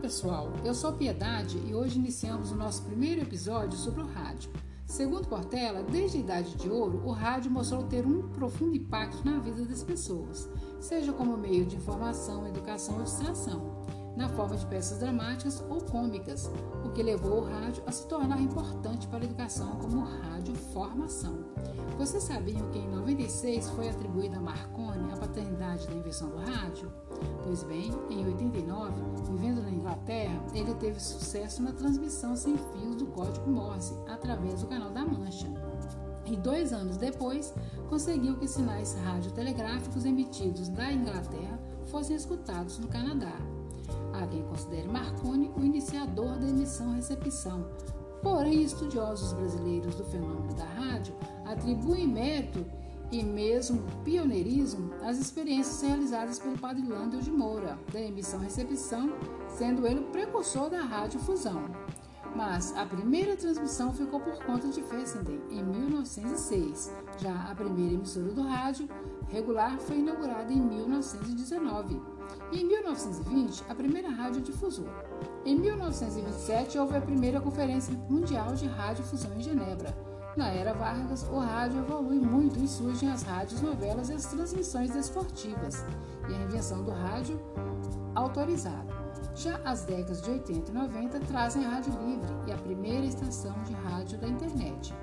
pessoal, eu sou Piedade e hoje iniciamos o nosso primeiro episódio sobre o rádio. Segundo Portela, desde a Idade de Ouro, o rádio mostrou ter um profundo impacto na vida das pessoas, seja como meio de informação, educação ou distração na forma de peças dramáticas ou cômicas, o que levou o rádio a se tornar importante para a educação como radioformação. Vocês sabiam que em 96 foi atribuída a Marconi a paternidade da invenção do rádio? Pois bem, em 89, vivendo na Inglaterra, ele teve sucesso na transmissão sem fios do código Morse através do canal da Mancha. E dois anos depois, conseguiu que sinais radiotelegráficos emitidos da Inglaterra fossem escutados no Canadá. Há quem considere Marconi o iniciador da emissão-recepção. Porém, estudiosos brasileiros do fenômeno da rádio atribuem mérito e mesmo pioneirismo às experiências realizadas pelo padre Landel de Moura, da emissão-recepção, sendo ele o precursor da radiofusão. Mas a primeira transmissão ficou por conta de Fessenden, em 1906. Já a primeira emissora do rádio regular foi inaugurada em 1919. E em 1920, a primeira radiodifusora. Em 1927, houve a primeira Conferência Mundial de Radiodifusão em Genebra. Na era Vargas, o rádio evolui muito e surgem as rádios novelas e as transmissões esportivas, e a invenção do rádio autorizado. Já as décadas de 80 e 90 trazem a rádio livre e a primeira estação de rádio da internet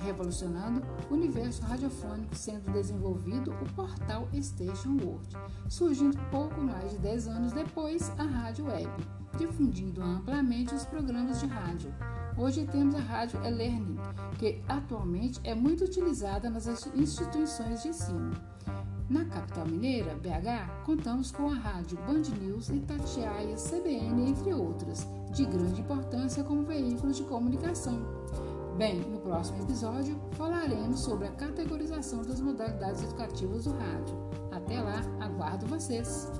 revolucionando o universo radiofônico, sendo desenvolvido o portal Station World, surgindo pouco mais de 10 anos depois a rádio web, difundindo amplamente os programas de rádio. Hoje temos a rádio e-learning, que atualmente é muito utilizada nas instituições de ensino. Na capital mineira, BH, contamos com a rádio Band News, Itatiaia, CBN, entre outras, de grande importância como veículos de comunicação. Bem, no próximo episódio falaremos sobre a categorização das modalidades educativas do rádio. Até lá, aguardo vocês!